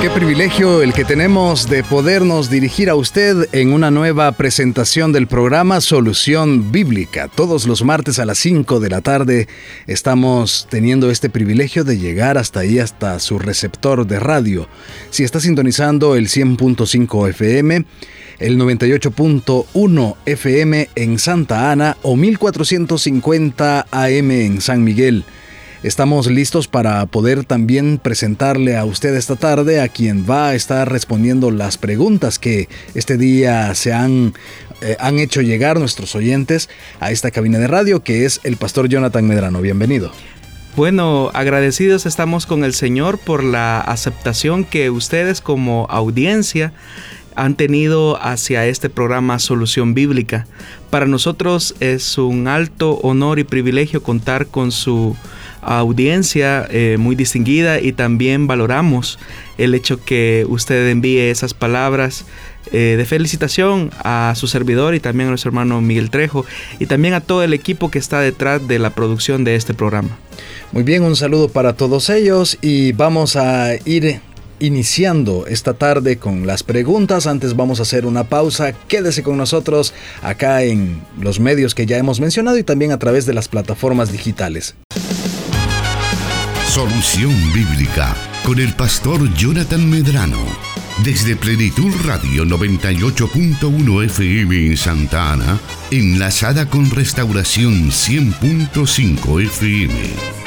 Qué privilegio el que tenemos de podernos dirigir a usted en una nueva presentación del programa Solución Bíblica. Todos los martes a las 5 de la tarde estamos teniendo este privilegio de llegar hasta ahí, hasta su receptor de radio. Si está sintonizando el 100.5 FM, el 98.1 FM en Santa Ana o 1450 AM en San Miguel. Estamos listos para poder también presentarle a usted esta tarde a quien va a estar respondiendo las preguntas que este día se han, eh, han hecho llegar nuestros oyentes a esta cabina de radio, que es el pastor Jonathan Medrano. Bienvenido. Bueno, agradecidos estamos con el Señor por la aceptación que ustedes como audiencia han tenido hacia este programa Solución Bíblica. Para nosotros es un alto honor y privilegio contar con su audiencia eh, muy distinguida y también valoramos el hecho que usted envíe esas palabras eh, de felicitación a su servidor y también a nuestro hermano Miguel Trejo y también a todo el equipo que está detrás de la producción de este programa. Muy bien, un saludo para todos ellos y vamos a ir iniciando esta tarde con las preguntas. Antes vamos a hacer una pausa. Quédese con nosotros acá en los medios que ya hemos mencionado y también a través de las plataformas digitales. Solución Bíblica con el pastor Jonathan Medrano. Desde Plenitud Radio 98.1 FM en Santa Ana, enlazada con Restauración 100.5 FM.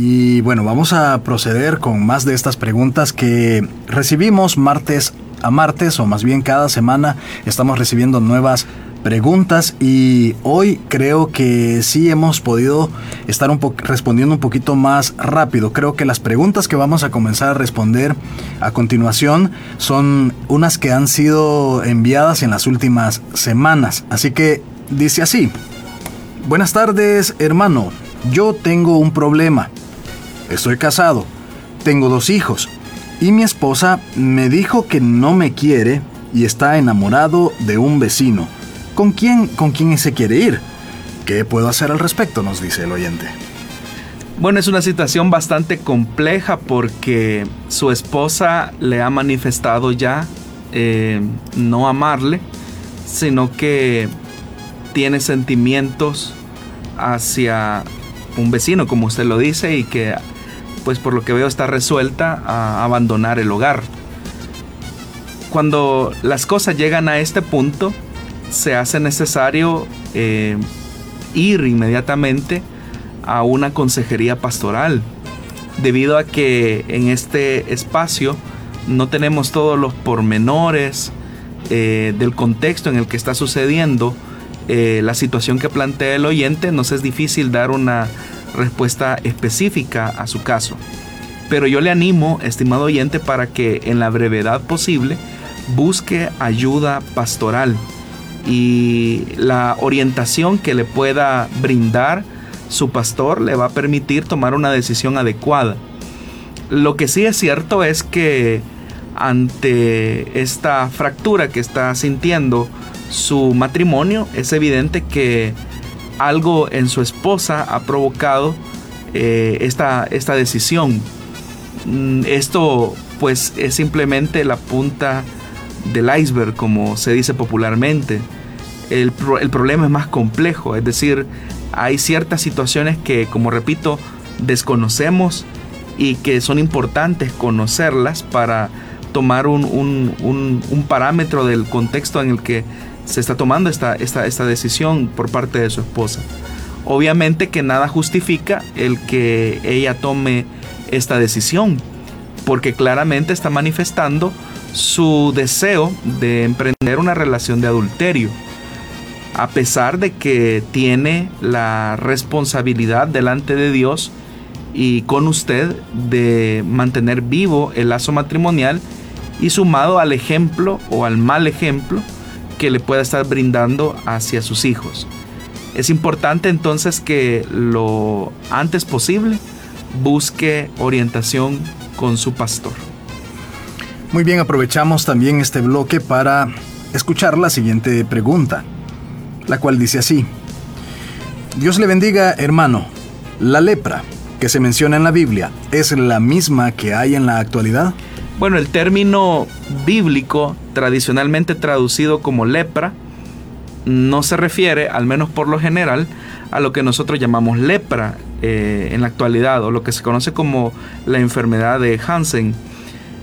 Y bueno, vamos a proceder con más de estas preguntas que recibimos martes a martes, o más bien cada semana estamos recibiendo nuevas preguntas y hoy creo que sí hemos podido estar un respondiendo un poquito más rápido. Creo que las preguntas que vamos a comenzar a responder a continuación son unas que han sido enviadas en las últimas semanas. Así que dice así. Buenas tardes, hermano. Yo tengo un problema. Estoy casado. Tengo dos hijos. Y mi esposa me dijo que no me quiere y está enamorado de un vecino ¿Con quién, con quién se quiere ir? ¿Qué puedo hacer al respecto? Nos dice el oyente. Bueno, es una situación bastante compleja porque su esposa le ha manifestado ya eh, no amarle, sino que tiene sentimientos hacia un vecino, como usted lo dice, y que, pues por lo que veo, está resuelta a abandonar el hogar. Cuando las cosas llegan a este punto, se hace necesario eh, ir inmediatamente a una consejería pastoral, debido a que en este espacio no tenemos todos los pormenores eh, del contexto en el que está sucediendo eh, la situación que plantea el oyente, nos es difícil dar una respuesta específica a su caso. Pero yo le animo, estimado oyente, para que en la brevedad posible busque ayuda pastoral y la orientación que le pueda brindar su pastor le va a permitir tomar una decisión adecuada. Lo que sí es cierto es que ante esta fractura que está sintiendo su matrimonio, es evidente que algo en su esposa ha provocado eh, esta, esta decisión. Mm, esto pues es simplemente la punta del iceberg, como se dice popularmente el, problema es más complejo, es decir, hay ciertas situaciones que, como repito, desconocemos y que son importantes conocerlas para tomar un, parámetro del contexto en el que se está tomando esta, esta, esta, decisión por parte de su esposa. Obviamente que nada justifica el que ella tome esta decisión, porque claramente está manifestando su deseo de emprender una relación de adulterio a pesar de que tiene la responsabilidad delante de Dios y con usted de mantener vivo el lazo matrimonial y sumado al ejemplo o al mal ejemplo que le pueda estar brindando hacia sus hijos. Es importante entonces que lo antes posible busque orientación con su pastor. Muy bien, aprovechamos también este bloque para escuchar la siguiente pregunta, la cual dice así. Dios le bendiga, hermano. ¿La lepra que se menciona en la Biblia es la misma que hay en la actualidad? Bueno, el término bíblico, tradicionalmente traducido como lepra, no se refiere, al menos por lo general, a lo que nosotros llamamos lepra eh, en la actualidad, o lo que se conoce como la enfermedad de Hansen,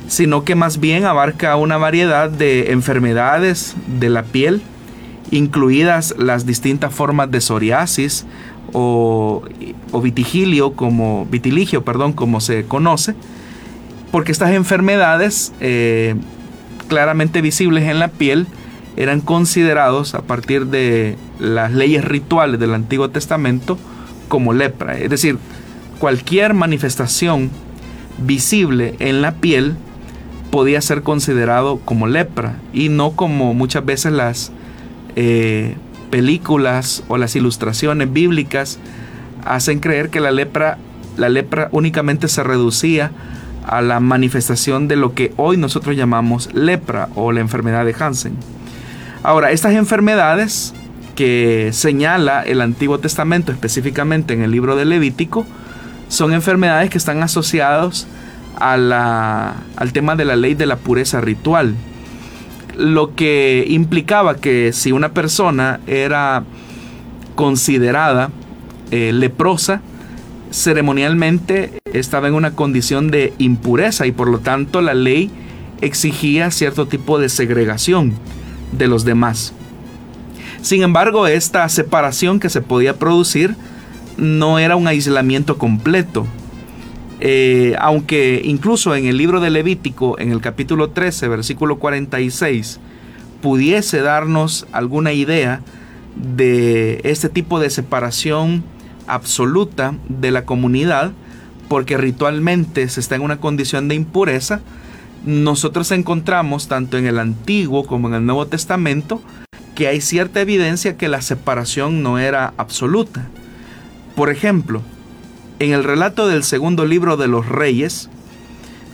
sino que más bien abarca una variedad de enfermedades de la piel, incluidas las distintas formas de psoriasis o, o vitigilio, como, vitiligio, perdón, como se conoce, porque estas enfermedades eh, claramente visibles en la piel eran considerados a partir de las leyes rituales del Antiguo Testamento como lepra. Es decir, cualquier manifestación visible en la piel podía ser considerado como lepra y no como muchas veces las eh, películas o las ilustraciones bíblicas hacen creer que la lepra, la lepra únicamente se reducía a la manifestación de lo que hoy nosotros llamamos lepra o la enfermedad de Hansen. Ahora, estas enfermedades que señala el Antiguo Testamento, específicamente en el libro de Levítico, son enfermedades que están asociadas al tema de la ley de la pureza ritual. Lo que implicaba que si una persona era considerada eh, leprosa, ceremonialmente estaba en una condición de impureza y por lo tanto la ley exigía cierto tipo de segregación de los demás. Sin embargo, esta separación que se podía producir no era un aislamiento completo. Eh, aunque incluso en el libro de Levítico, en el capítulo 13, versículo 46, pudiese darnos alguna idea de este tipo de separación absoluta de la comunidad, porque ritualmente se está en una condición de impureza, nosotros encontramos tanto en el Antiguo como en el Nuevo Testamento que hay cierta evidencia que la separación no era absoluta. Por ejemplo, en el relato del segundo libro de los reyes,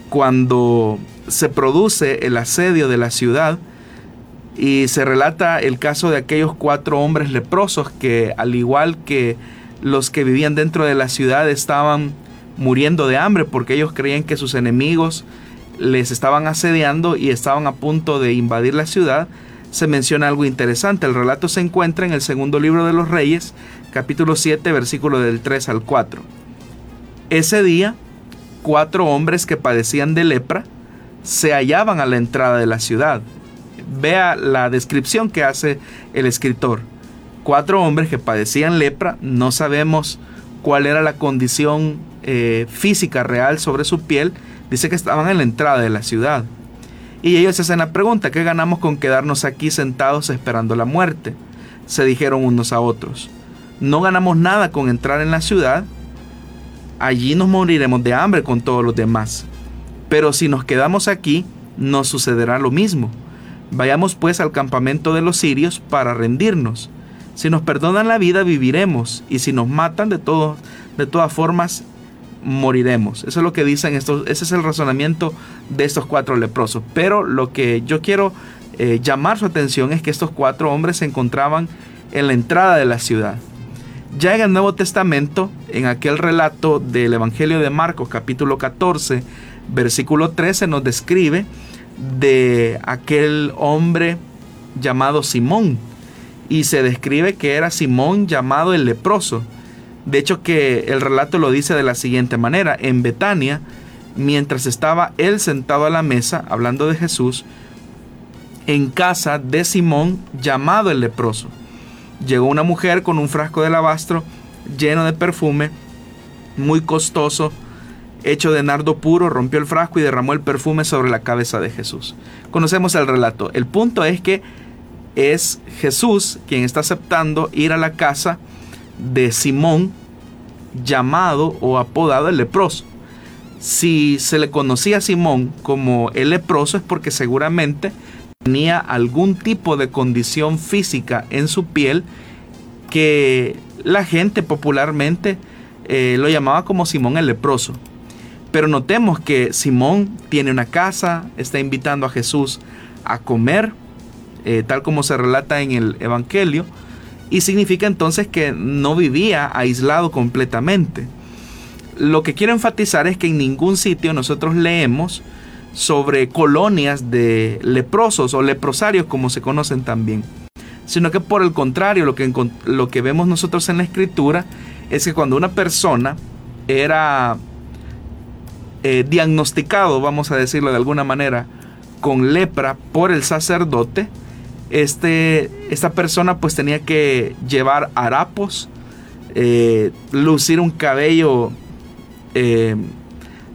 cuando se produce el asedio de la ciudad y se relata el caso de aquellos cuatro hombres leprosos que al igual que los que vivían dentro de la ciudad estaban muriendo de hambre porque ellos creían que sus enemigos les estaban asediando y estaban a punto de invadir la ciudad, se menciona algo interesante. El relato se encuentra en el segundo libro de los Reyes, capítulo 7, versículo del 3 al 4. Ese día, cuatro hombres que padecían de lepra se hallaban a la entrada de la ciudad. Vea la descripción que hace el escritor. Cuatro hombres que padecían lepra, no sabemos cuál era la condición eh, física real sobre su piel, dice que estaban en la entrada de la ciudad. Y ellos se hacen la pregunta, ¿qué ganamos con quedarnos aquí sentados esperando la muerte? Se dijeron unos a otros. No ganamos nada con entrar en la ciudad, allí nos moriremos de hambre con todos los demás. Pero si nos quedamos aquí, nos sucederá lo mismo. Vayamos pues al campamento de los sirios para rendirnos. Si nos perdonan la vida, viviremos, y si nos matan, de, todo, de todas formas, moriremos. Eso es lo que dicen estos, ese es el razonamiento de estos cuatro leprosos. Pero lo que yo quiero eh, llamar su atención es que estos cuatro hombres se encontraban en la entrada de la ciudad. Ya en el Nuevo Testamento, en aquel relato del Evangelio de Marcos capítulo 14, versículo 13, nos describe de aquel hombre llamado Simón. Y se describe que era Simón llamado el leproso. De hecho que el relato lo dice de la siguiente manera. En Betania, mientras estaba él sentado a la mesa hablando de Jesús, en casa de Simón llamado el leproso. Llegó una mujer con un frasco de alabastro lleno de perfume, muy costoso, hecho de nardo puro, rompió el frasco y derramó el perfume sobre la cabeza de Jesús. Conocemos el relato. El punto es que es Jesús quien está aceptando ir a la casa de Simón llamado o apodado el leproso. Si se le conocía a Simón como el leproso es porque seguramente tenía algún tipo de condición física en su piel que la gente popularmente eh, lo llamaba como Simón el leproso. Pero notemos que Simón tiene una casa, está invitando a Jesús a comer, eh, tal como se relata en el Evangelio, y significa entonces que no vivía aislado completamente. Lo que quiero enfatizar es que en ningún sitio nosotros leemos sobre colonias de leprosos o leprosarios como se conocen también, sino que por el contrario lo que, lo que vemos nosotros en la escritura es que cuando una persona era eh, diagnosticado, vamos a decirlo de alguna manera, con lepra por el sacerdote, este, esta persona pues tenía que llevar harapos, eh, lucir un cabello eh,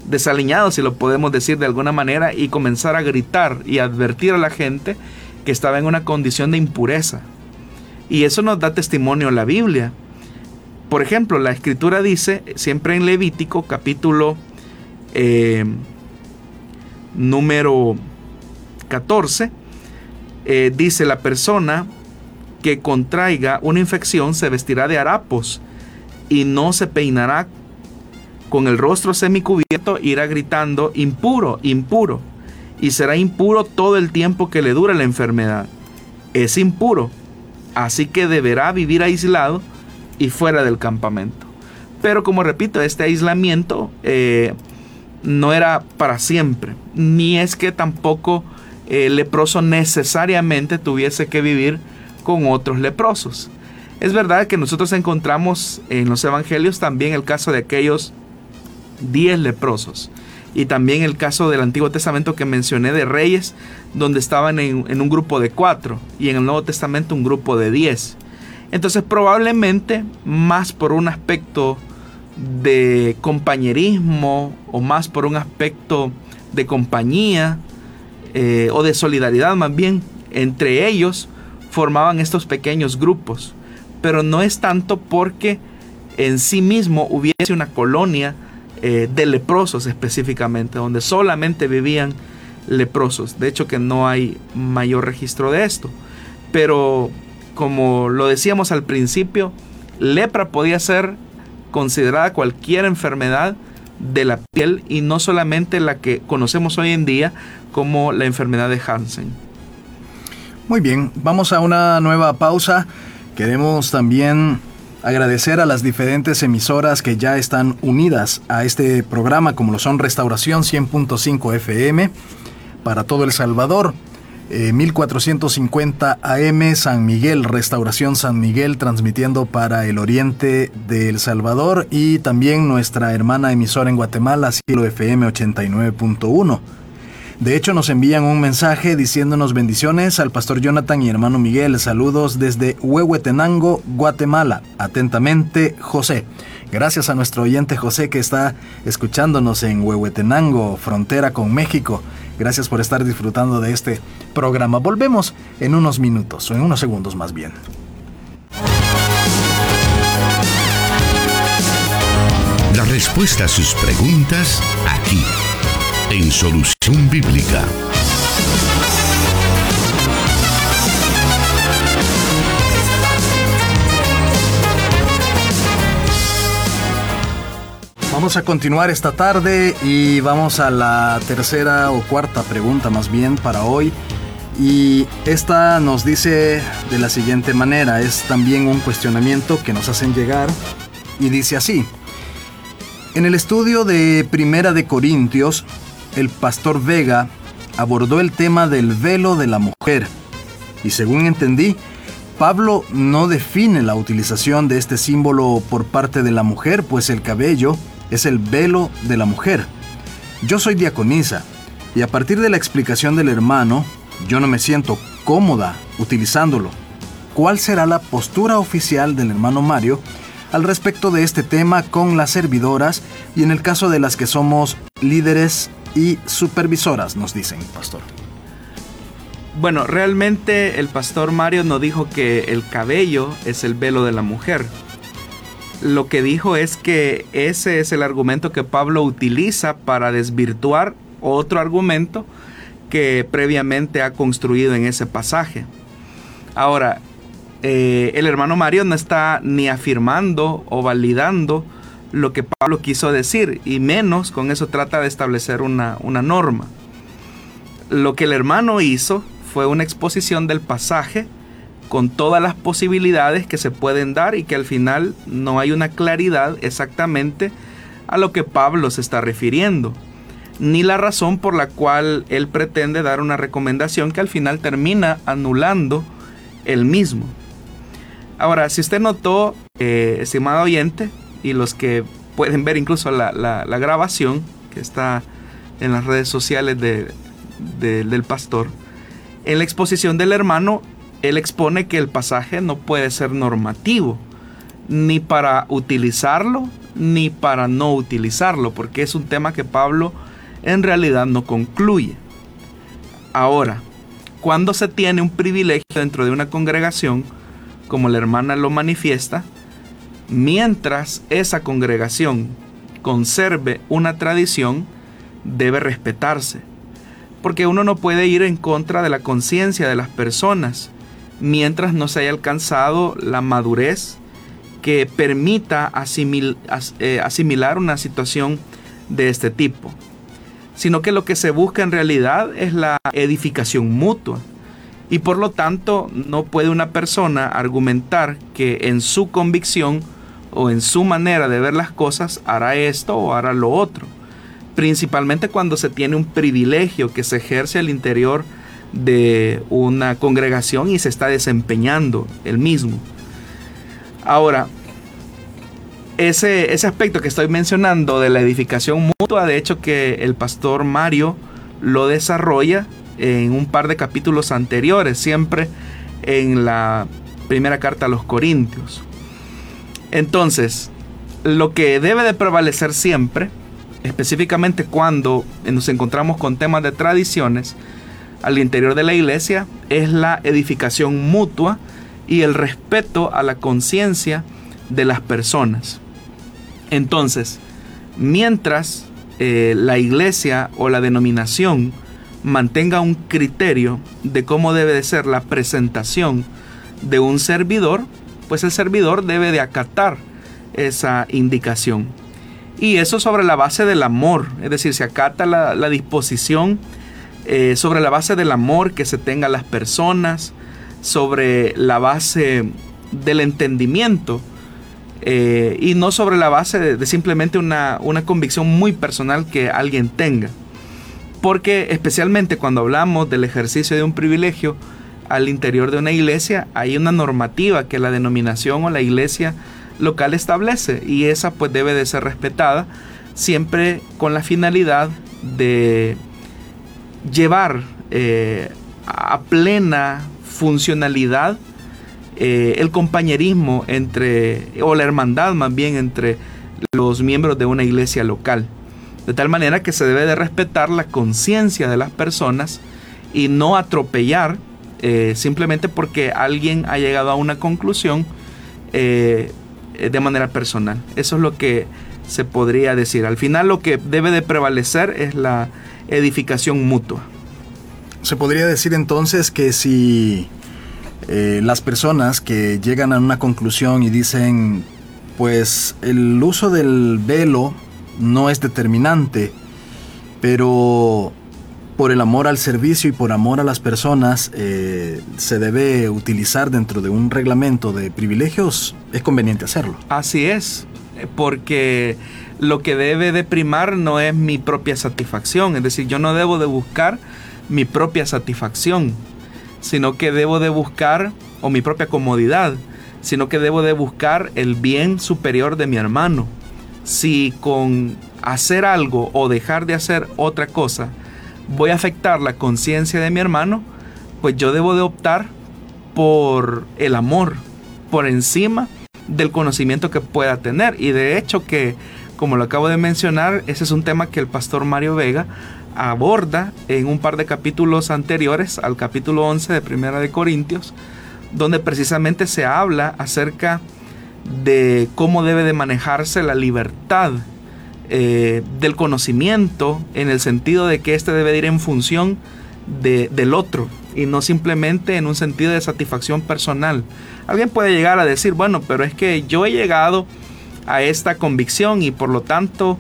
desaliñado, si lo podemos decir de alguna manera, y comenzar a gritar y advertir a la gente que estaba en una condición de impureza. Y eso nos da testimonio la Biblia. Por ejemplo, la escritura dice, siempre en Levítico capítulo eh, número 14, eh, dice la persona que contraiga una infección se vestirá de harapos y no se peinará con el rostro semicubierto, irá gritando impuro, impuro, y será impuro todo el tiempo que le dure la enfermedad. Es impuro, así que deberá vivir aislado y fuera del campamento. Pero como repito, este aislamiento eh, no era para siempre, ni es que tampoco el leproso necesariamente tuviese que vivir con otros leprosos. Es verdad que nosotros encontramos en los evangelios también el caso de aquellos diez leprosos y también el caso del Antiguo Testamento que mencioné de reyes, donde estaban en, en, un grupo de cuatro y en el Nuevo Testamento un grupo de diez. Entonces probablemente más por un aspecto de compañerismo o más por un aspecto de compañía eh, o de solidaridad más bien entre ellos formaban estos pequeños grupos. Pero no es tanto porque en sí mismo hubiese una colonia eh, de leprosos específicamente donde solamente vivían leprosos. De hecho que no hay mayor registro de esto. Pero como lo decíamos al principio lepra podía ser considerada cualquier enfermedad de la piel y no solamente la que conocemos hoy en día como la enfermedad de Hansen. Muy bien, vamos a una nueva pausa. Queremos también agradecer a las diferentes emisoras que ya están unidas a este programa, como lo son Restauración 100.5 FM para todo El Salvador, 1450 eh, AM San Miguel, Restauración San Miguel, transmitiendo para el oriente de El Salvador y también nuestra hermana emisora en Guatemala, Cielo FM 89.1. De hecho, nos envían un mensaje diciéndonos bendiciones al pastor Jonathan y hermano Miguel. Saludos desde Huehuetenango, Guatemala. Atentamente, José. Gracias a nuestro oyente José que está escuchándonos en Huehuetenango, frontera con México. Gracias por estar disfrutando de este programa. Volvemos en unos minutos, o en unos segundos más bien. La respuesta a sus preguntas aquí, en Solución Bíblica. Vamos a continuar esta tarde y vamos a la tercera o cuarta pregunta más bien para hoy. Y esta nos dice de la siguiente manera, es también un cuestionamiento que nos hacen llegar y dice así. En el estudio de Primera de Corintios, el pastor Vega abordó el tema del velo de la mujer. Y según entendí, Pablo no define la utilización de este símbolo por parte de la mujer, pues el cabello es el velo de la mujer. Yo soy diaconisa y a partir de la explicación del hermano, yo no me siento cómoda utilizándolo. ¿Cuál será la postura oficial del hermano Mario al respecto de este tema con las servidoras y en el caso de las que somos líderes y supervisoras, nos dicen, pastor? Bueno, realmente el pastor Mario no dijo que el cabello es el velo de la mujer lo que dijo es que ese es el argumento que Pablo utiliza para desvirtuar otro argumento que previamente ha construido en ese pasaje. Ahora, eh, el hermano Mario no está ni afirmando o validando lo que Pablo quiso decir, y menos con eso trata de establecer una, una norma. Lo que el hermano hizo fue una exposición del pasaje con todas las posibilidades que se pueden dar y que al final no hay una claridad exactamente a lo que Pablo se está refiriendo, ni la razón por la cual él pretende dar una recomendación que al final termina anulando el mismo. Ahora, si usted notó, eh, estimado oyente, y los que pueden ver incluso la, grabación que está en las redes sociales del pastor, en la exposición del hermano, él expone que el pasaje no puede ser normativo, ni para utilizarlo, ni para no utilizarlo, porque es un tema que Pablo en realidad no concluye. Ahora, cuando se tiene un privilegio dentro de una congregación, como la hermana lo manifiesta, mientras esa congregación conserve una tradición, debe respetarse. Porque uno no puede ir en contra de la conciencia de las personas mientras no se haya alcanzado la madurez que permita eh, asimilar una situación de este tipo, sino que lo que se busca en realidad es la edificación mutua. Y por lo tanto no puede una persona argumentar que en su convicción o en su manera de ver las cosas hará esto o hará lo otro. Principalmente cuando se tiene un privilegio que se ejerce al interior de una congregación y se está desempeñando el mismo. Ahora, ese, ese aspecto que estoy mencionando de la edificación mutua, de hecho que el pastor Mario lo desarrolla en un par de capítulos anteriores, siempre en la primera carta a los Corintios. Entonces, lo que debe de prevalecer siempre, específicamente cuando nos encontramos con temas de tradiciones, al interior de la iglesia es la edificación mutua y el respeto a la conciencia de las personas. Entonces, mientras eh, la iglesia o la denominación mantenga un criterio de cómo debe de ser la presentación de un servidor, pues el servidor debe de acatar esa indicación. Y eso sobre la base del amor, es decir, se acata la disposición eh, sobre la base del amor que se tenga a las personas, sobre la base del entendimiento eh, y no sobre la base de, simplemente una, una, convicción muy personal que alguien tenga. Porque especialmente cuando hablamos del ejercicio de un privilegio al interior de una iglesia, hay una normativa que la denominación o la iglesia local establece y esa pues debe de ser respetada siempre con la finalidad de llevar eh, a plena funcionalidad eh, el compañerismo entre, o la hermandad más bien entre los miembros de una iglesia local. De tal manera que se debe de respetar la conciencia de las personas y no atropellar eh, simplemente porque alguien ha llegado a una conclusión de manera personal. Eso es lo que se podría decir. Al final lo que debe de prevalecer es la edificación mutua. Se podría decir entonces que si eh, las personas que llegan a una conclusión y dicen, pues el uso del velo no es determinante, pero por el amor al servicio y por amor a las personas eh, se debe utilizar dentro de un reglamento de privilegios, es conveniente hacerlo. Así es, porque lo que debe de primar no es mi propia satisfacción, es decir, yo no debo de buscar mi propia satisfacción, sino que debo de buscar, o mi propia comodidad, sino que debo de buscar el bien superior de mi hermano. Si con hacer algo o dejar de hacer otra cosa voy a afectar la conciencia de mi hermano, pues yo debo de optar por el amor, por encima del conocimiento que pueda tener. Y de hecho que como lo acabo de mencionar, ese es un tema que el pastor Mario Vega aborda en un par de capítulos anteriores al capítulo 11 de Primera de Corintios, donde precisamente se habla acerca de cómo debe de manejarse la libertad eh, del conocimiento en el sentido de que éste debe de ir en función del otro y no simplemente en un sentido de satisfacción personal. Alguien puede llegar a decir, bueno, pero es que yo he llegado a esta convicción y por lo tanto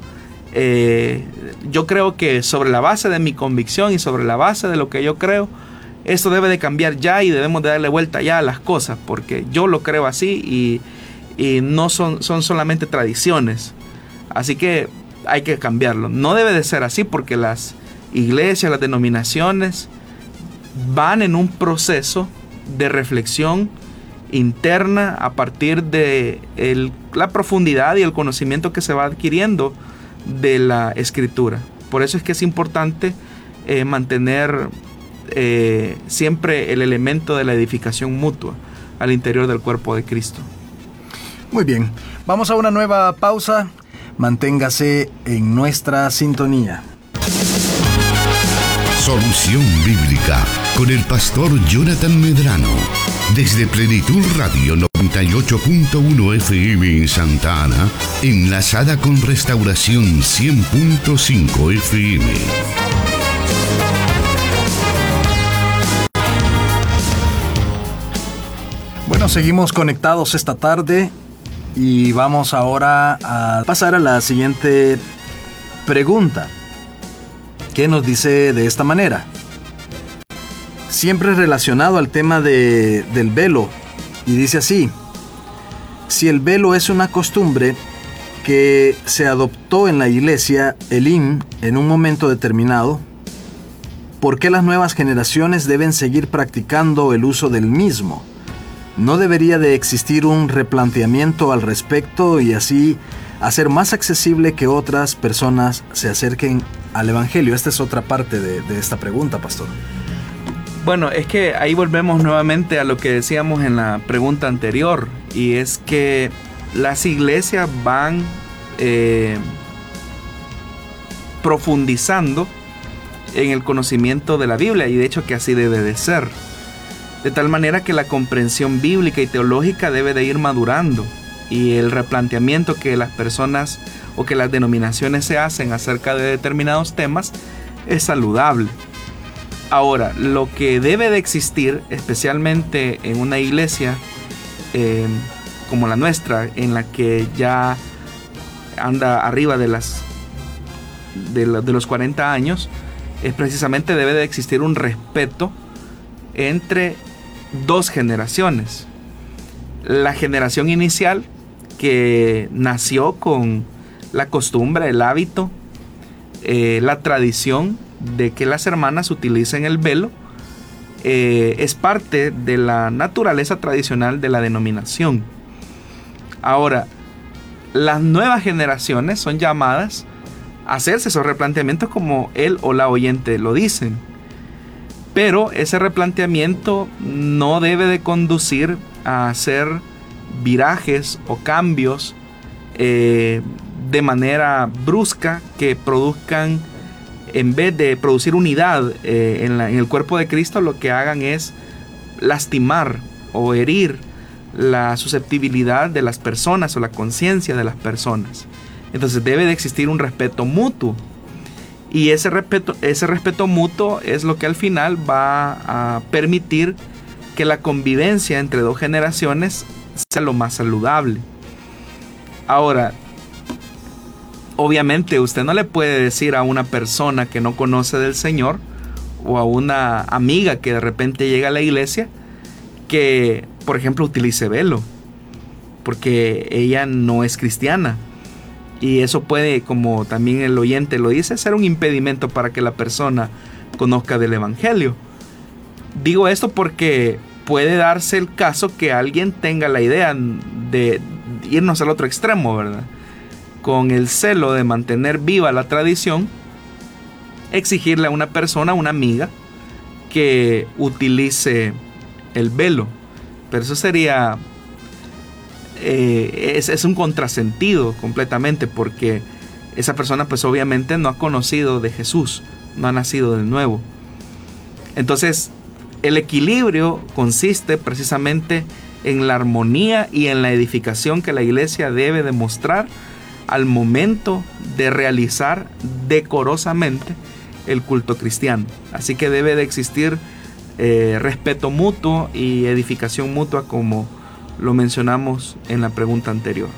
eh, yo creo que sobre la base de mi convicción y sobre la base de lo que yo creo, esto debe de cambiar ya y debemos de darle vuelta ya a las cosas porque yo lo creo así y, y no son, son solamente tradiciones. Así que hay que cambiarlo. No debe de ser así porque las iglesias, las denominaciones van en un proceso de reflexión interna a partir de la profundidad y el conocimiento que se va adquiriendo de la escritura. Por eso es que es importante eh, mantener eh, siempre el elemento de la edificación mutua al interior del cuerpo de Cristo. Muy bien, vamos a una nueva pausa. Manténgase en nuestra sintonía. Solución Bíblica con el pastor Jonathan Medrano. Desde Plenitud Radio 98.1 FM en Santa Ana, enlazada con Restauración 100.5 FM. Bueno, seguimos conectados esta tarde y vamos ahora a pasar a la siguiente pregunta, que nos dice de esta manera. Siempre relacionado al tema de, del velo, y dice así, si el velo es una costumbre que se adoptó en la iglesia Elim en un momento determinado, ¿por qué las nuevas generaciones deben seguir practicando el uso del mismo? ¿No debería de existir un replanteamiento al respecto y así hacer más accesible que otras personas se acerquen al Evangelio? Esta es otra parte de, esta pregunta, pastor. Bueno, es que ahí volvemos nuevamente a lo que decíamos en la pregunta anterior, y es que las iglesias van eh, profundizando en el conocimiento de la Biblia, y de hecho que así debe de ser de tal manera que la comprensión bíblica y teológica debe de ir madurando y el replanteamiento que las personas o que las denominaciones se hacen acerca de determinados temas es saludable. Ahora, lo que debe de existir, especialmente en una iglesia eh, como la nuestra, en la que ya anda arriba de las de, de los 40 años, es precisamente debe de existir un respeto entre dos generaciones. La generación inicial que nació con la costumbre, el hábito, eh, la tradición de que las hermanas utilicen el velo, eh, es parte de la naturaleza tradicional de la denominación. Ahora, las nuevas generaciones son llamadas a hacerse esos replanteamientos como él o la oyente lo dicen. Pero ese replanteamiento no debe de conducir a hacer virajes o cambios eh, de manera brusca que produzcan, en vez de producir unidad eh, en, en el cuerpo de Cristo, lo que hagan es lastimar o herir la susceptibilidad de las personas o la conciencia de las personas. Entonces debe de existir un respeto mutuo y ese respeto, ese respeto mutuo es lo que al final va a permitir que la convivencia entre dos generaciones sea lo más saludable. Ahora, obviamente usted no le puede decir a una persona que no conoce del Señor o a una amiga que de repente llega a la iglesia que, por ejemplo, utilice velo, porque ella no es cristiana y eso puede, como también el oyente lo dice, ser un impedimento para que la persona conozca del Evangelio. Digo esto porque puede darse el caso que alguien tenga la idea de irnos al otro extremo, ¿verdad? Con el celo de mantener viva la tradición, exigirle a una persona, una amiga, que utilice el velo. Pero eso sería eh, es, un contrasentido completamente porque esa persona pues obviamente no ha conocido de Jesús, no ha nacido de nuevo. Entonces, el equilibrio consiste precisamente en la armonía y en la edificación que la iglesia debe demostrar al momento de realizar decorosamente el culto cristiano. Así que debe de existir eh, respeto mutuo y edificación mutua como lo mencionamos en la pregunta anterior.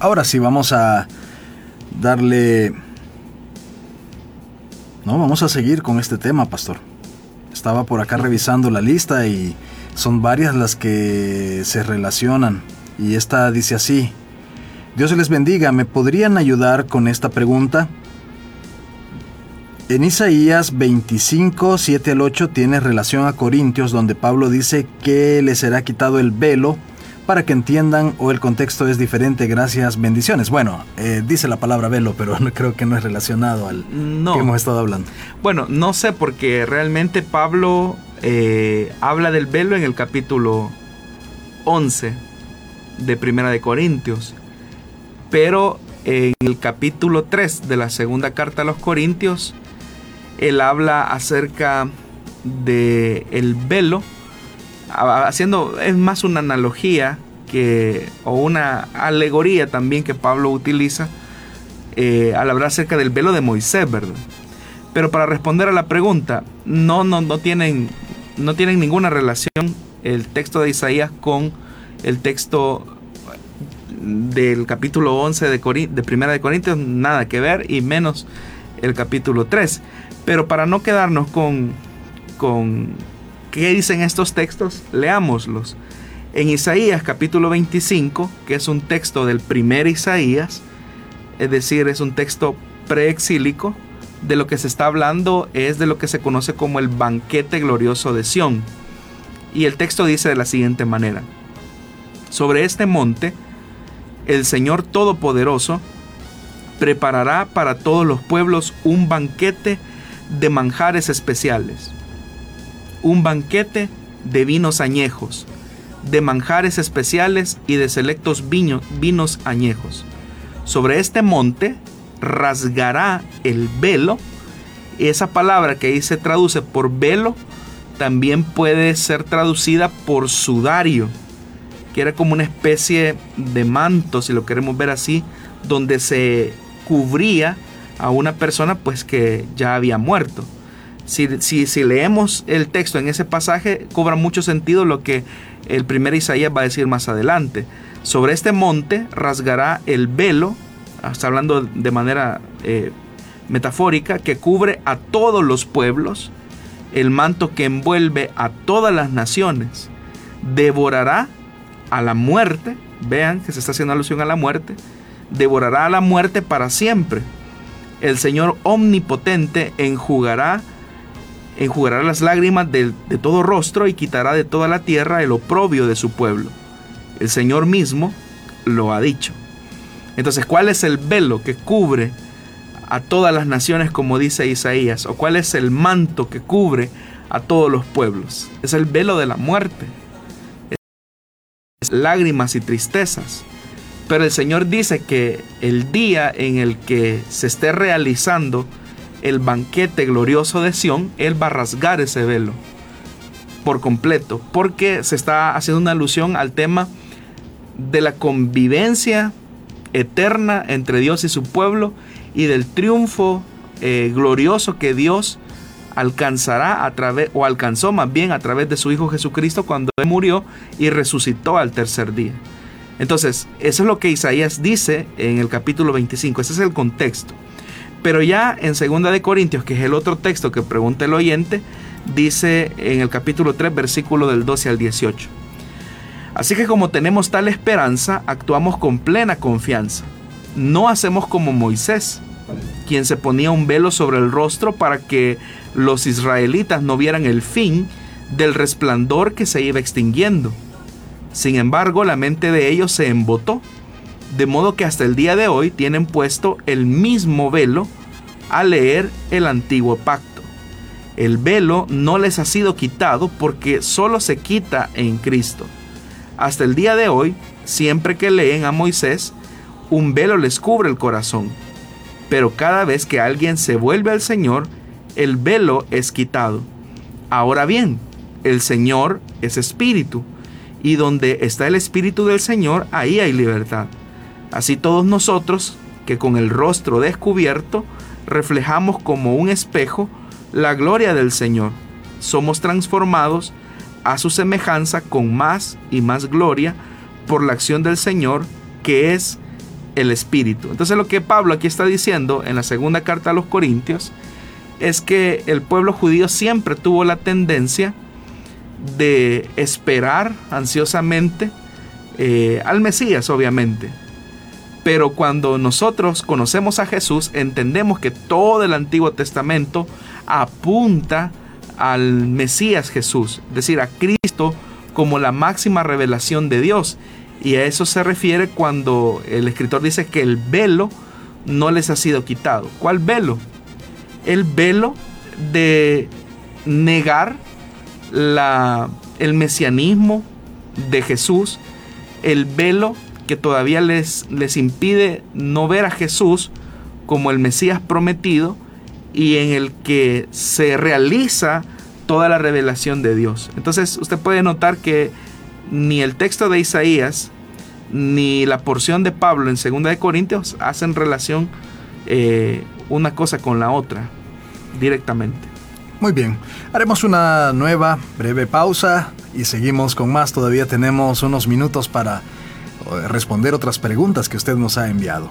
Ahora sí, vamos a darle... No, vamos a seguir con este tema, pastor. Estaba por acá revisando la lista y son varias las que se relacionan. Y esta dice así, Dios les bendiga, ¿me podrían ayudar con esta pregunta? En Isaías 25, 7 al 8 tiene relación a Corintios, donde Pablo dice que le será quitado el velo para que entiendan o el contexto es diferente. Gracias, bendiciones. Bueno, eh, dice la palabra velo, pero no, creo que no es relacionado al que hemos estado hablando. Bueno, no sé porque realmente Pablo eh, habla del velo en el capítulo 11 de Primera de Corintios. Pero en el capítulo 3 de la segunda carta a los Corintios, él habla acerca de el velo, haciendo, es más una analogía que, o una alegoría también que Pablo utiliza eh, al hablar acerca del velo de Moisés, ¿verdad? Pero para responder a la pregunta, no, no, no tienen no tienen ninguna relación el texto de Isaías con el texto del capítulo 11 de, de Primera de Corintios, nada que ver, y menos el capítulo 3. Pero para no quedarnos con, con qué dicen estos textos, leámoslos. En Isaías capítulo 25, que es un texto del primer Isaías, es decir, es un texto preexílico, de lo que se está hablando es de lo que se conoce como el banquete glorioso de Sión. Y el texto dice de la siguiente manera, sobre este monte, el Señor Todopoderoso preparará para todos los pueblos un banquete de manjares especiales, un banquete de vinos añejos, de manjares especiales y de selectos vinos añejos. Sobre este monte rasgará el velo. Esa palabra que ahí se traduce por velo también puede ser traducida por sudario, que era como una especie de manto, si lo queremos ver así, donde se cubría a una persona pues que ya había muerto. Si, si, leemos el texto en ese pasaje, cobra mucho sentido lo que el primer Isaías va a decir más adelante. Sobre este monte rasgará el velo está hablando de manera eh, metafórica, que cubre a todos los pueblos, el manto que envuelve a todas las naciones, devorará a la muerte, vean que se está haciendo alusión a la muerte, devorará a la muerte para siempre. El Señor omnipotente enjugará, enjugará las lágrimas de, de todo rostro y quitará de toda la tierra el oprobio de su pueblo. El Señor mismo lo ha dicho. Entonces, ¿cuál es el velo que cubre a todas las naciones, como dice Isaías? ¿O cuál es el manto que cubre a todos los pueblos? Es el velo de la muerte. Lágrimas y tristezas. Pero el Señor dice que el día en el que se esté realizando el banquete glorioso de Sión, Él va a rasgar ese velo por completo, porque se está haciendo una alusión al tema de la convivencia eterna entre Dios y su pueblo y del triunfo eh, glorioso que Dios alcanzará a través, o alcanzó más bien a través de su Hijo Jesucristo cuando Él murió y resucitó al tercer día. Entonces, eso es lo que Isaías dice en el capítulo 25, ese es el contexto. Pero ya en 2 de Corintios, que es el otro texto que pregunta el oyente, dice en el capítulo 3, versículo del 12 al 18. Así que como tenemos tal esperanza, actuamos con plena confianza. No hacemos como Moisés, quien se ponía un velo sobre el rostro para que los israelitas no vieran el fin del resplandor que se iba extinguiendo. Sin embargo, la mente de ellos se embotó, de modo que hasta el día de hoy tienen puesto el mismo velo al leer el antiguo pacto. El velo no les ha sido quitado porque solo se quita en Cristo. Hasta el día de hoy, siempre que leen a Moisés, un velo les cubre el corazón. Pero cada vez que alguien se vuelve al Señor, el velo es quitado. Ahora bien, el Señor es espíritu, y donde está el Espíritu del Señor, ahí hay libertad. Así todos nosotros, que con el rostro descubierto, reflejamos como un espejo la gloria del Señor, somos transformados a su semejanza con más y más gloria por la acción del Señor, que es el Espíritu. Entonces lo que Pablo aquí está diciendo en la segunda carta a los Corintios es que el pueblo judío siempre tuvo la tendencia de esperar ansiosamente eh, al Mesías, obviamente. Pero cuando nosotros conocemos a Jesús, entendemos que todo el Antiguo Testamento apunta al Mesías Jesús, es decir, a Cristo como la máxima revelación de Dios. Y a eso se refiere cuando el escritor dice que el velo no les ha sido quitado. ¿Cuál velo? El velo de negar la, el mesianismo de Jesús, el velo que todavía les, les impide no ver a Jesús como el Mesías prometido y en el que se realiza toda la revelación de Dios. Entonces usted puede notar que ni el texto de Isaías ni la porción de Pablo en 2 de Corintios hacen relación eh, una cosa con la otra directamente. Muy bien, haremos una nueva breve pausa y seguimos con más. Todavía tenemos unos minutos para eh, responder otras preguntas que usted nos ha enviado.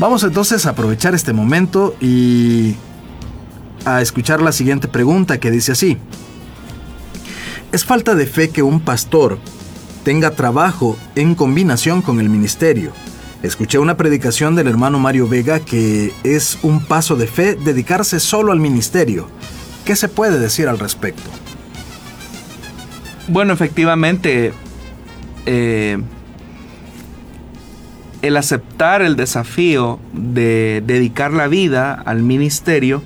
Vamos entonces a aprovechar este momento y a escuchar la siguiente pregunta que dice así. ¿Es falta de fe que un pastor tenga trabajo en combinación con el ministerio? Escuché una predicación del hermano Mario Vega que es un paso de fe dedicarse solo al ministerio. ¿Qué se puede decir al respecto? Bueno, efectivamente, eh, el aceptar el desafío de dedicar la vida al ministerio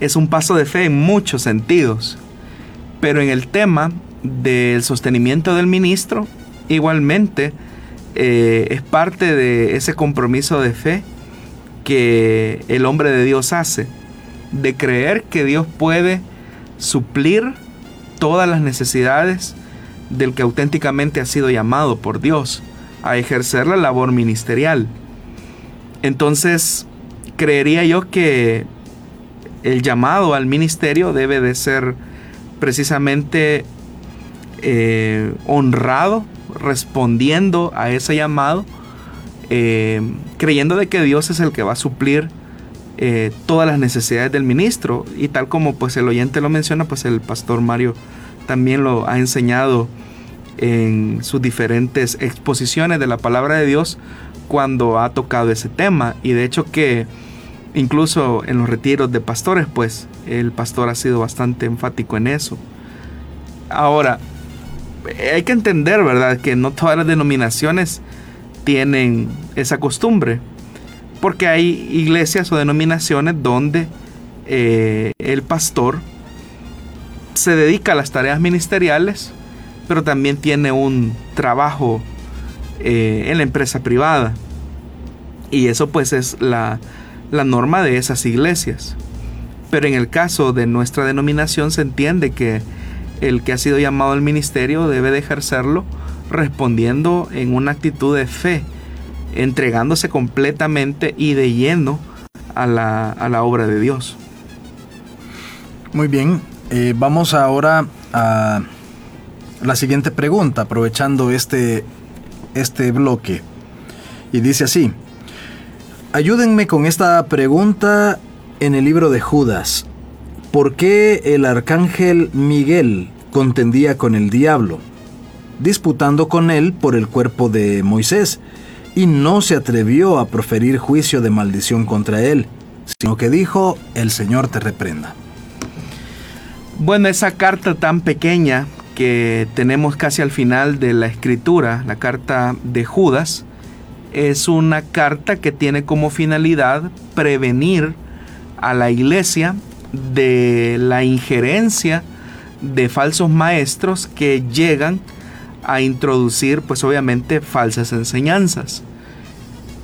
es un paso de fe en muchos sentidos. Pero en el tema del sostenimiento del ministro, igualmente eh, es parte de ese compromiso de fe que el hombre de Dios hace, de creer que Dios puede suplir todas las necesidades del que auténticamente ha sido llamado por Dios a ejercer la labor ministerial. Entonces, creería yo que el llamado al ministerio debe de ser precisamente eh, honrado, respondiendo a ese llamado, eh, creyendo de que Dios es el que va a suplir eh, todas las necesidades del ministro. Y tal como pues el oyente lo menciona, pues el pastor Mario también lo ha enseñado en sus diferentes exposiciones de la palabra de Dios cuando ha tocado ese tema. Y de hecho que incluso en los retiros de pastores, pues el pastor ha sido bastante enfático en eso. Ahora, hay que entender, ¿verdad?, que no todas las denominaciones tienen esa costumbre. Porque hay iglesias o denominaciones donde eh, el pastor se dedica a las tareas ministeriales pero también tiene un trabajo eh, en la empresa privada. Y eso pues es la, la norma de esas iglesias. Pero en el caso de nuestra denominación se entiende que el que ha sido llamado al ministerio debe de ejercerlo respondiendo en una actitud de fe, entregándose completamente y de lleno a la, a la obra de Dios. Muy bien, eh, vamos ahora a la siguiente pregunta, aprovechando este, este bloque. Y dice así, ayúdenme con esta pregunta en el libro de Judas. ¿por qué el arcángel Miguel contendía con el diablo, disputando con él por el cuerpo de Moisés, y no se atrevió a proferir juicio de maldición contra él, sino que dijo, el Señor te reprenda? Bueno, esa carta tan pequeña que tenemos casi al final de la escritura, la carta de Judas, es una carta que tiene como finalidad prevenir a la iglesia de la injerencia de falsos maestros que llegan a introducir pues obviamente falsas enseñanzas.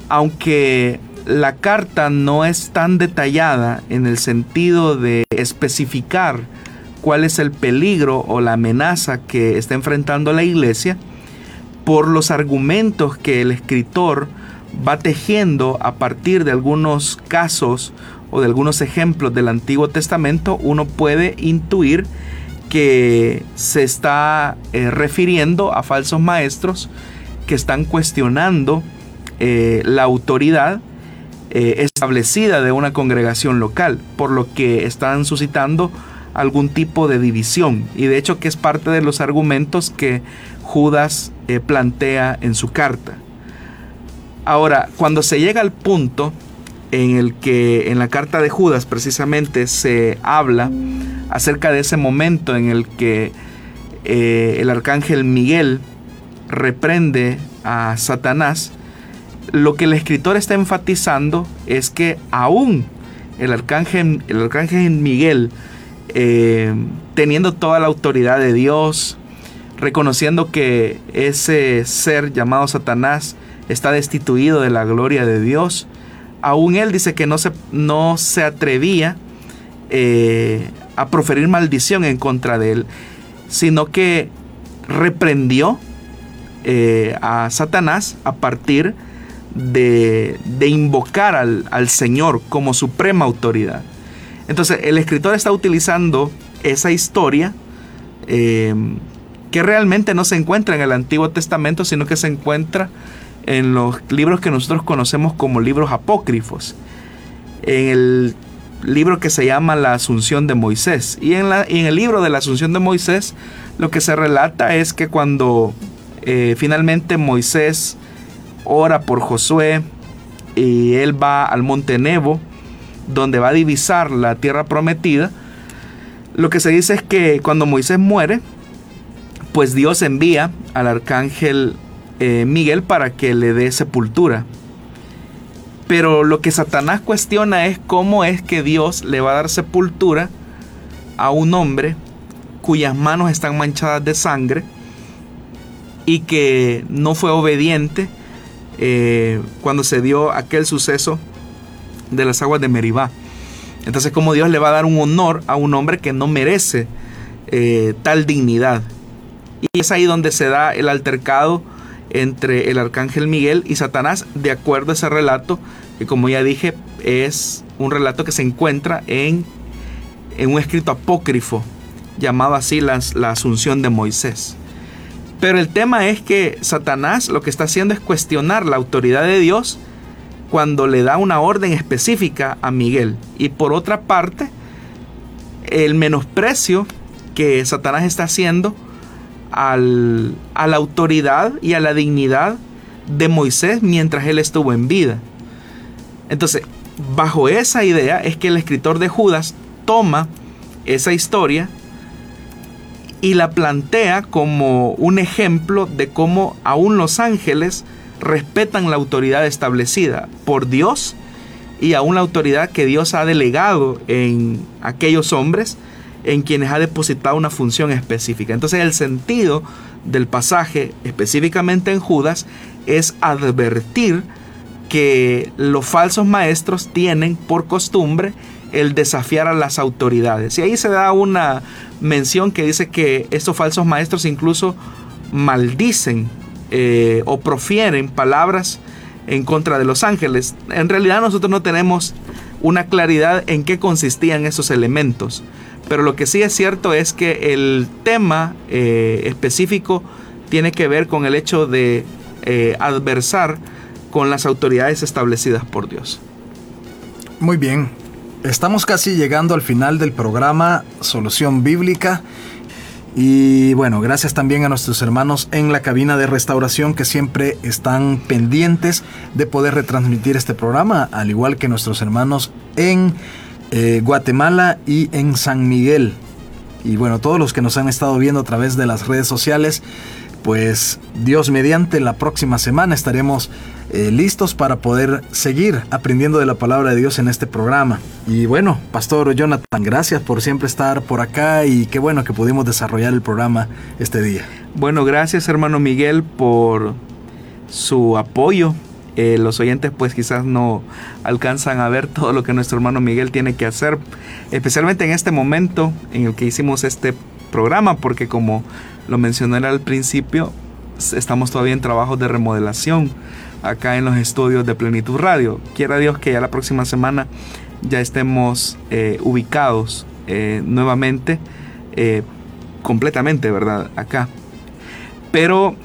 Aunque la carta no es tan detallada en el sentido de especificar cuál es el peligro o la amenaza que está enfrentando la iglesia, por los argumentos que el escritor va tejiendo a partir de algunos casos o de algunos ejemplos del Antiguo Testamento, uno puede intuir que se está eh, refiriendo a falsos maestros que están cuestionando eh, la autoridad eh, establecida de una congregación local, por lo que están suscitando algún tipo de división. Y de hecho que es parte de los argumentos que Judas plantea en su carta. Ahora, cuando se llega al punto en el que en la carta de Judas precisamente se habla acerca de ese momento en el que eh, el arcángel Miguel reprende a Satanás, lo que el escritor está enfatizando es que aún el arcángel, el arcángel Miguel, eh, teniendo toda la autoridad de Dios, reconociendo que ese ser llamado Satanás está destituido de la gloria de Dios, aún él dice que no se, no se atrevía eh, a proferir maldición en contra de él, sino que reprendió eh, a Satanás a partir de, invocar al, Señor como suprema autoridad. Entonces el escritor está utilizando esa historia eh, que realmente no se encuentra en el Antiguo Testamento, sino que se encuentra en los libros que nosotros conocemos como libros apócrifos. En el libro que se llama La Asunción de Moisés. Y en, el libro de la Asunción de Moisés lo que se relata es que cuando eh, finalmente Moisés ora por Josué y él va al monte Nebo, donde va a divisar la tierra prometida, lo que se dice es que cuando Moisés muere, pues Dios envía al arcángel eh, Miguel para que le dé sepultura. Pero lo que Satanás cuestiona es cómo es que Dios le va a dar sepultura a un hombre cuyas manos están manchadas de sangre y que no fue obediente eh, cuando se dio aquel suceso de las aguas de Meribá. Entonces, ¿cómo Dios le va a dar un honor a un hombre que no merece eh, tal dignidad? Y es ahí donde se da el altercado entre el arcángel Miguel y Satanás, de acuerdo a ese relato, que como ya dije, es un relato que se encuentra en, en un escrito apócrifo, llamado así la Asunción de Moisés. Pero el tema es que Satanás lo que está haciendo es cuestionar la autoridad de Dios cuando le da una orden específica a Miguel. Y por otra parte, el menosprecio que Satanás está haciendo al, a la autoridad y a la dignidad de Moisés mientras él estuvo en vida. Entonces, bajo esa idea es que el escritor de Judas toma esa historia y la plantea como un ejemplo de cómo aún los ángeles respetan la autoridad establecida por Dios y aún la autoridad que Dios ha delegado en aquellos hombres en quienes ha depositado una función específica. Entonces el sentido del pasaje, específicamente en Judas, es advertir que los falsos maestros tienen por costumbre el desafiar a las autoridades. Y ahí se da una mención que dice que estos falsos maestros incluso maldicen eh, o profieren palabras en contra de los ángeles. En realidad nosotros no tenemos una claridad en qué consistían esos elementos. Pero lo que sí es cierto es que el tema eh, específico tiene que ver con el hecho de eh, adversar con las autoridades establecidas por Dios. Muy bien. estamos casi llegando al final del programa Solución Bíblica. Y bueno, gracias también a nuestros hermanos en la cabina de restauración que siempre están pendientes de poder retransmitir este programa, al igual que nuestros hermanos en eh, Guatemala y en San Miguel. Y bueno, todos los que nos han estado viendo a través de las redes sociales, pues Dios mediante la próxima semana estaremos eh, listos para poder seguir aprendiendo de la palabra de Dios en este programa. Y bueno, Pastor Jonathan, gracias por siempre estar por acá y qué bueno que pudimos desarrollar el programa este día. Bueno, gracias hermano Miguel por su apoyo. Eh, los oyentes pues quizás no alcanzan a ver todo lo que nuestro hermano Miguel tiene que hacer, especialmente en este momento en el que hicimos este programa, porque como lo mencioné al principio, estamos todavía en trabajos de remodelación acá en los estudios de Plenitud Radio. Quiera Dios que ya la próxima semana ya estemos eh, ubicados eh, nuevamente, eh, completamente, ¿verdad? Acá. Pero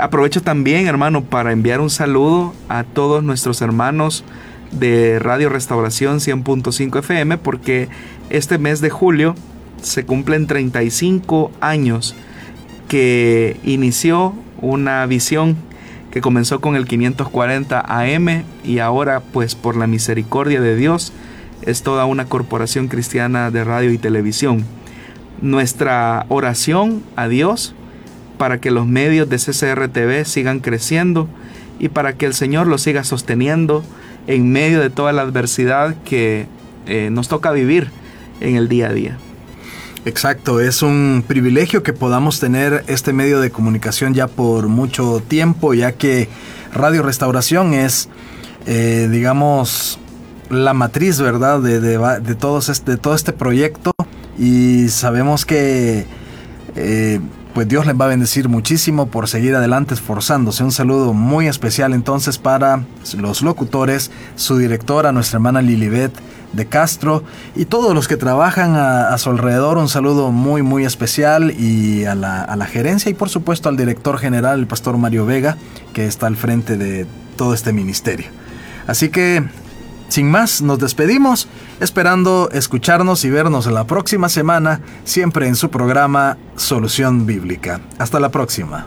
aprovecho también, hermano, para enviar un saludo a todos nuestros hermanos de Radio Restauración 100.5 FM, porque este mes de julio se cumplen 35 años que inició una visión que comenzó con el 540 AM y ahora pues por la misericordia de Dios es toda una corporación cristiana de radio y televisión. Nuestra oración a Dios para que los medios de CCRTV sigan creciendo y para que el Señor los siga sosteniendo en medio de toda la adversidad que eh, nos toca vivir en el día a día. Exacto, es un privilegio que podamos tener este medio de comunicación ya por mucho tiempo, ya que Radio Restauración es, eh, digamos, la matriz, ¿verdad?, de, de, todos este, todo este proyecto y sabemos que... Eh, pues Dios les va a bendecir muchísimo por seguir adelante esforzándose. Un saludo muy especial entonces para los locutores, su directora, nuestra hermana Lilibet de Castro y todos los que trabajan a, su alrededor. Un saludo muy muy especial y a la, a la gerencia y por supuesto al director general, el pastor Mario Vega, que está al frente de todo este ministerio. Así que sin más, nos despedimos, esperando escucharnos y vernos la próxima semana, siempre en su programa Solución Bíblica. Hasta la próxima.